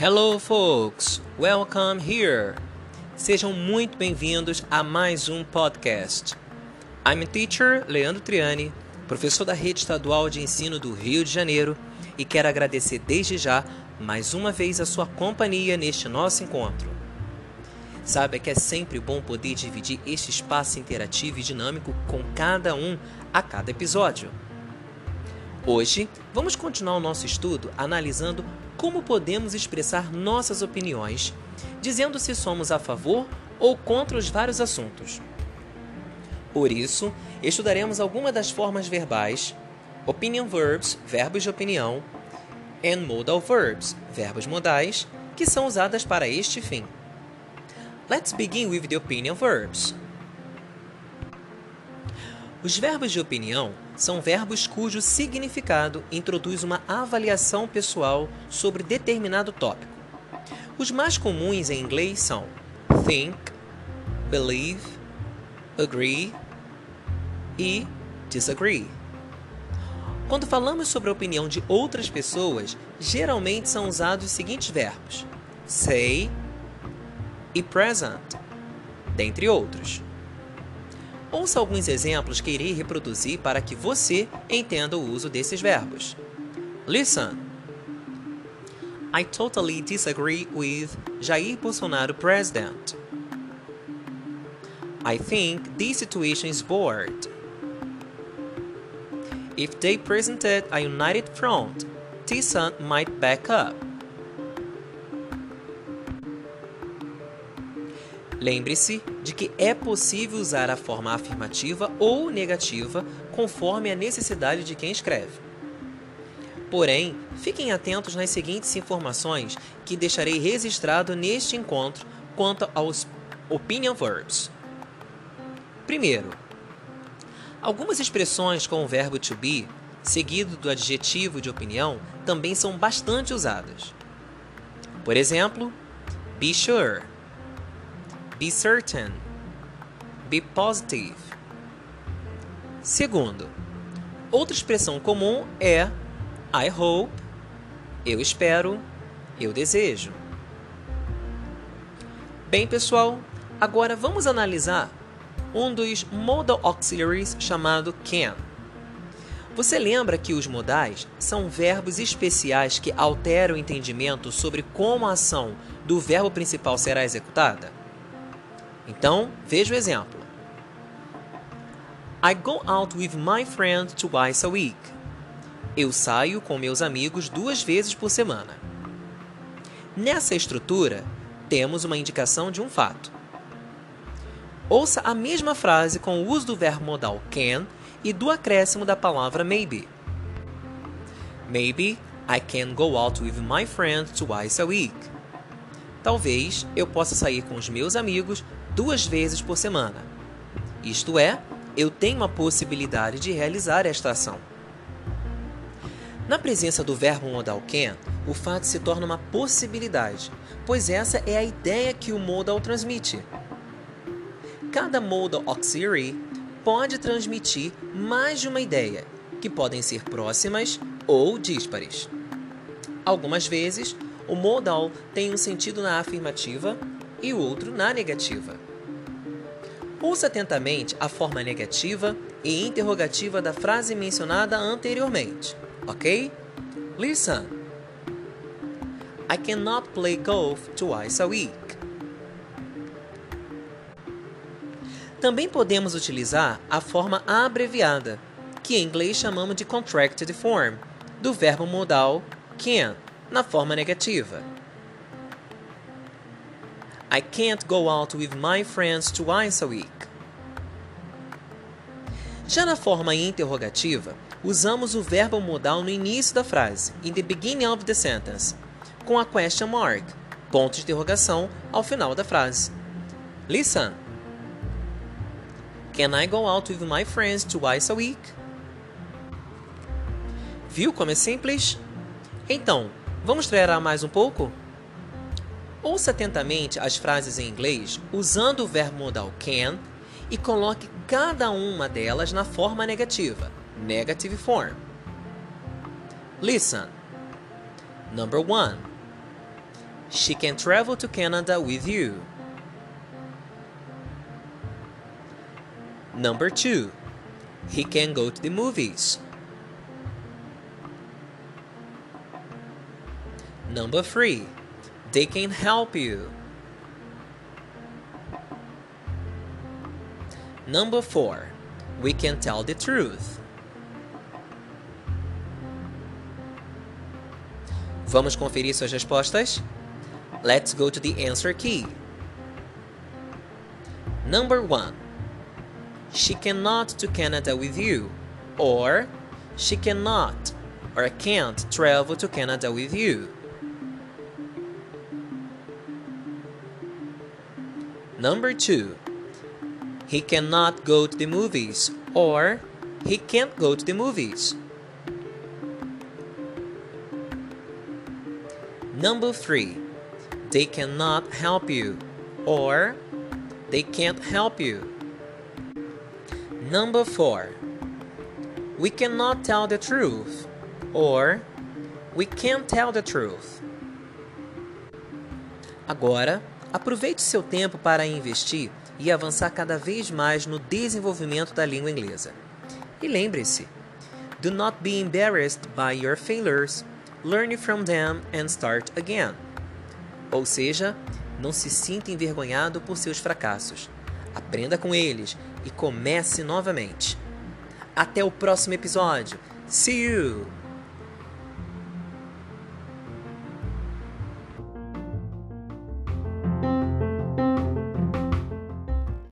Hello, folks! Welcome here! Sejam muito bem-vindos a mais um podcast. I'm teacher Leandro Triani, professor da Rede Estadual de Ensino do Rio de Janeiro, e quero agradecer desde já mais uma vez a sua companhia neste nosso encontro. Sabe que é sempre bom poder dividir este espaço interativo e dinâmico com cada um a cada episódio. Hoje, vamos continuar o nosso estudo analisando como podemos expressar nossas opiniões, dizendo se somos a favor ou contra os vários assuntos. Por isso, estudaremos algumas das formas verbais, opinion verbs, verbos de opinião, and modal verbs, verbos modais, que são usadas para este fim. Let's begin with the opinion verbs. Os verbos de opinião são verbos cujo significado introduz uma avaliação pessoal sobre determinado tópico. Os mais comuns em inglês são think, believe, agree e disagree. Quando falamos sobre a opinião de outras pessoas, geralmente são usados os seguintes verbos: say e present, dentre outros. Ouça alguns exemplos que irei reproduzir para que você entenda o uso desses verbos. Listen. I totally disagree with Jair Bolsonaro president. I think this situation is bored. If they presented a united front, Tissan might back up. Lembre-se de que é possível usar a forma afirmativa ou negativa conforme a necessidade de quem escreve. Porém, fiquem atentos nas seguintes informações que deixarei registrado neste encontro quanto aos opinion verbs. Primeiro, algumas expressões com o verbo to be, seguido do adjetivo de opinião, também são bastante usadas. Por exemplo, be sure Be certain. Be positive. Segundo, outra expressão comum é I hope, eu espero, eu desejo. Bem, pessoal, agora vamos analisar um dos modal auxiliaries chamado can. Você lembra que os modais são verbos especiais que alteram o entendimento sobre como a ação do verbo principal será executada? Então, veja o exemplo. I go out with my friends twice a week. Eu saio com meus amigos duas vezes por semana. Nessa estrutura, temos uma indicação de um fato. Ouça a mesma frase com o uso do verbo modal can e do acréscimo da palavra maybe. Maybe I can go out with my friends twice a week. Talvez eu possa sair com os meus amigos duas vezes por semana. Isto é, eu tenho a possibilidade de realizar esta ação. Na presença do verbo modal can, o fato se torna uma possibilidade, pois essa é a ideia que o modal transmite. Cada modal auxiliary pode transmitir mais de uma ideia, que podem ser próximas ou díspares. Algumas vezes, o modal tem um sentido na afirmativa e o outro na negativa. Ouça atentamente a forma negativa e interrogativa da frase mencionada anteriormente, ok? Listen. I cannot play golf twice a week. Também podemos utilizar a forma abreviada, que em inglês chamamos de contracted form, do verbo modal can, na forma negativa. I can't go out with my friends twice a week. Já na forma interrogativa, usamos o verbo modal no início da frase, in the beginning of the sentence, com a question mark, ponto de interrogação, ao final da frase. Listen. Can I go out with my friends twice a week? Viu como é simples? Então, vamos treinar mais um pouco? Ouça atentamente as frases em inglês usando o verbo modal can e coloque cada uma delas na forma negativa, negative form. Listen. Number one. She can travel to Canada with you. Number two, he can go to the movies. Number three, they can help you. Number four, we can tell the truth. Vamos conferir suas respostas? Let's go to the answer key. Number one, she cannot to Canada with you, or she cannot or can't travel to Canada with you. Number two, he cannot go to the movies, or he can't go to the movies. Number three, they cannot help you, or they can't help you. Number four, we cannot tell the truth, or we can't tell the truth. Agora, aproveite seu tempo para investir e avançar cada vez mais no desenvolvimento da língua inglesa. E lembre-se: do not be embarrassed by your failures, learn from them and start again. Ou seja, não se sinta envergonhado por seus fracassos. Aprenda com eles e comece novamente. Até o próximo episódio. See you!